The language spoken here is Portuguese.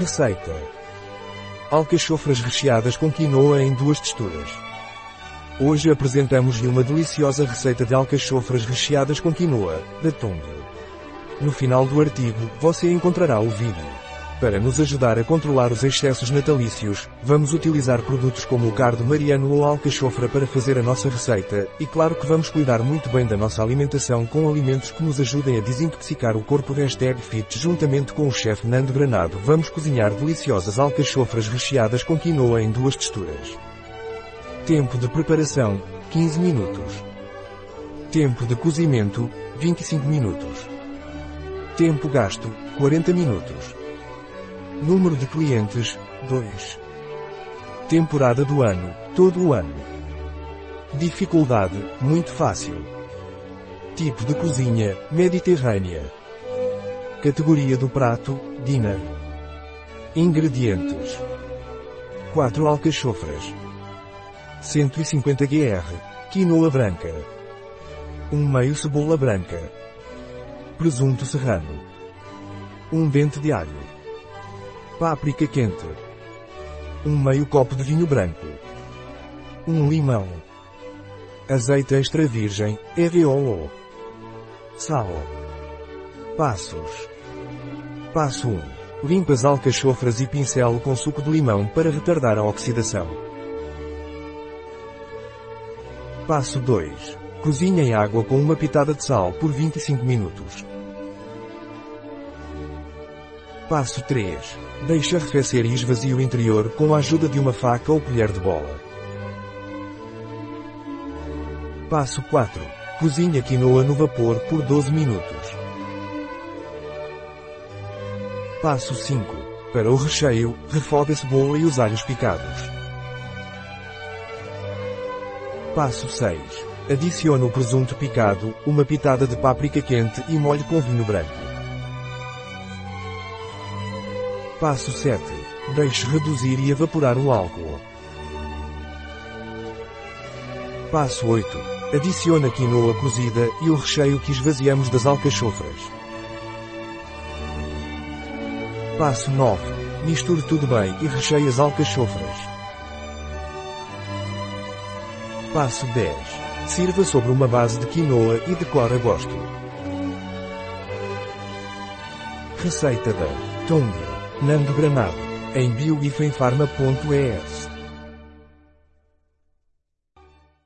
Receita. Alcachofras recheadas com quinoa em duas texturas. Hoje apresentamos-lhe uma deliciosa receita de alcachofras recheadas com quinoa, da Tung. No final do artigo, você encontrará o vídeo. Para nos ajudar a controlar os excessos natalícios, vamos utilizar produtos como o cardo mariano ou alcachofra para fazer a nossa receita, e claro que vamos cuidar muito bem da nossa alimentação com alimentos que nos ajudem a desintoxicar o corpo. Hashtag Fit juntamente com o chefe Nando Granado vamos cozinhar deliciosas alcachofras recheadas com quinoa em duas texturas. Tempo de preparação, 15 minutos. Tempo de cozimento, 25 minutos. Tempo gasto, 40 minutos. Número de clientes, 2. Temporada do ano, todo o ano. Dificuldade, muito fácil. Tipo de cozinha, mediterrânea. Categoria do prato, dinner. Ingredientes. 4 alcachofras. 150 gr. Quinoa branca. 1 meio cebola branca. Presunto serrano. 1 dente de alho. Páprica quente. Um meio copo de vinho branco. Um limão. Azeite extra virgem, ROO. Sal. Passos. Passo 1. Limpa as alcachofras e pincelo com suco de limão para retardar a oxidação. Passo 2. Cozinhe em água com uma pitada de sal por 25 minutos. Passo 3. Deixe arrefecer e esvazie o interior com a ajuda de uma faca ou colher de bola. Passo 4. Cozinhe a quinoa no vapor por 12 minutos. Passo 5. Para o recheio, refogue a cebola e os alhos picados. Passo 6. Adicione o presunto picado, uma pitada de páprica quente e molhe com vinho branco. Passo 7. Deixe reduzir e evaporar o álcool. Passo 8. Adicione a quinoa cozida e o recheio que esvaziamos das alcachofras. Passo 9. Misture tudo bem e recheie as alcachofras. Passo 10. Sirva sobre uma base de quinoa e decore a gosto. Receita da Tonga. Nando Granado. Em bioifenfarma.es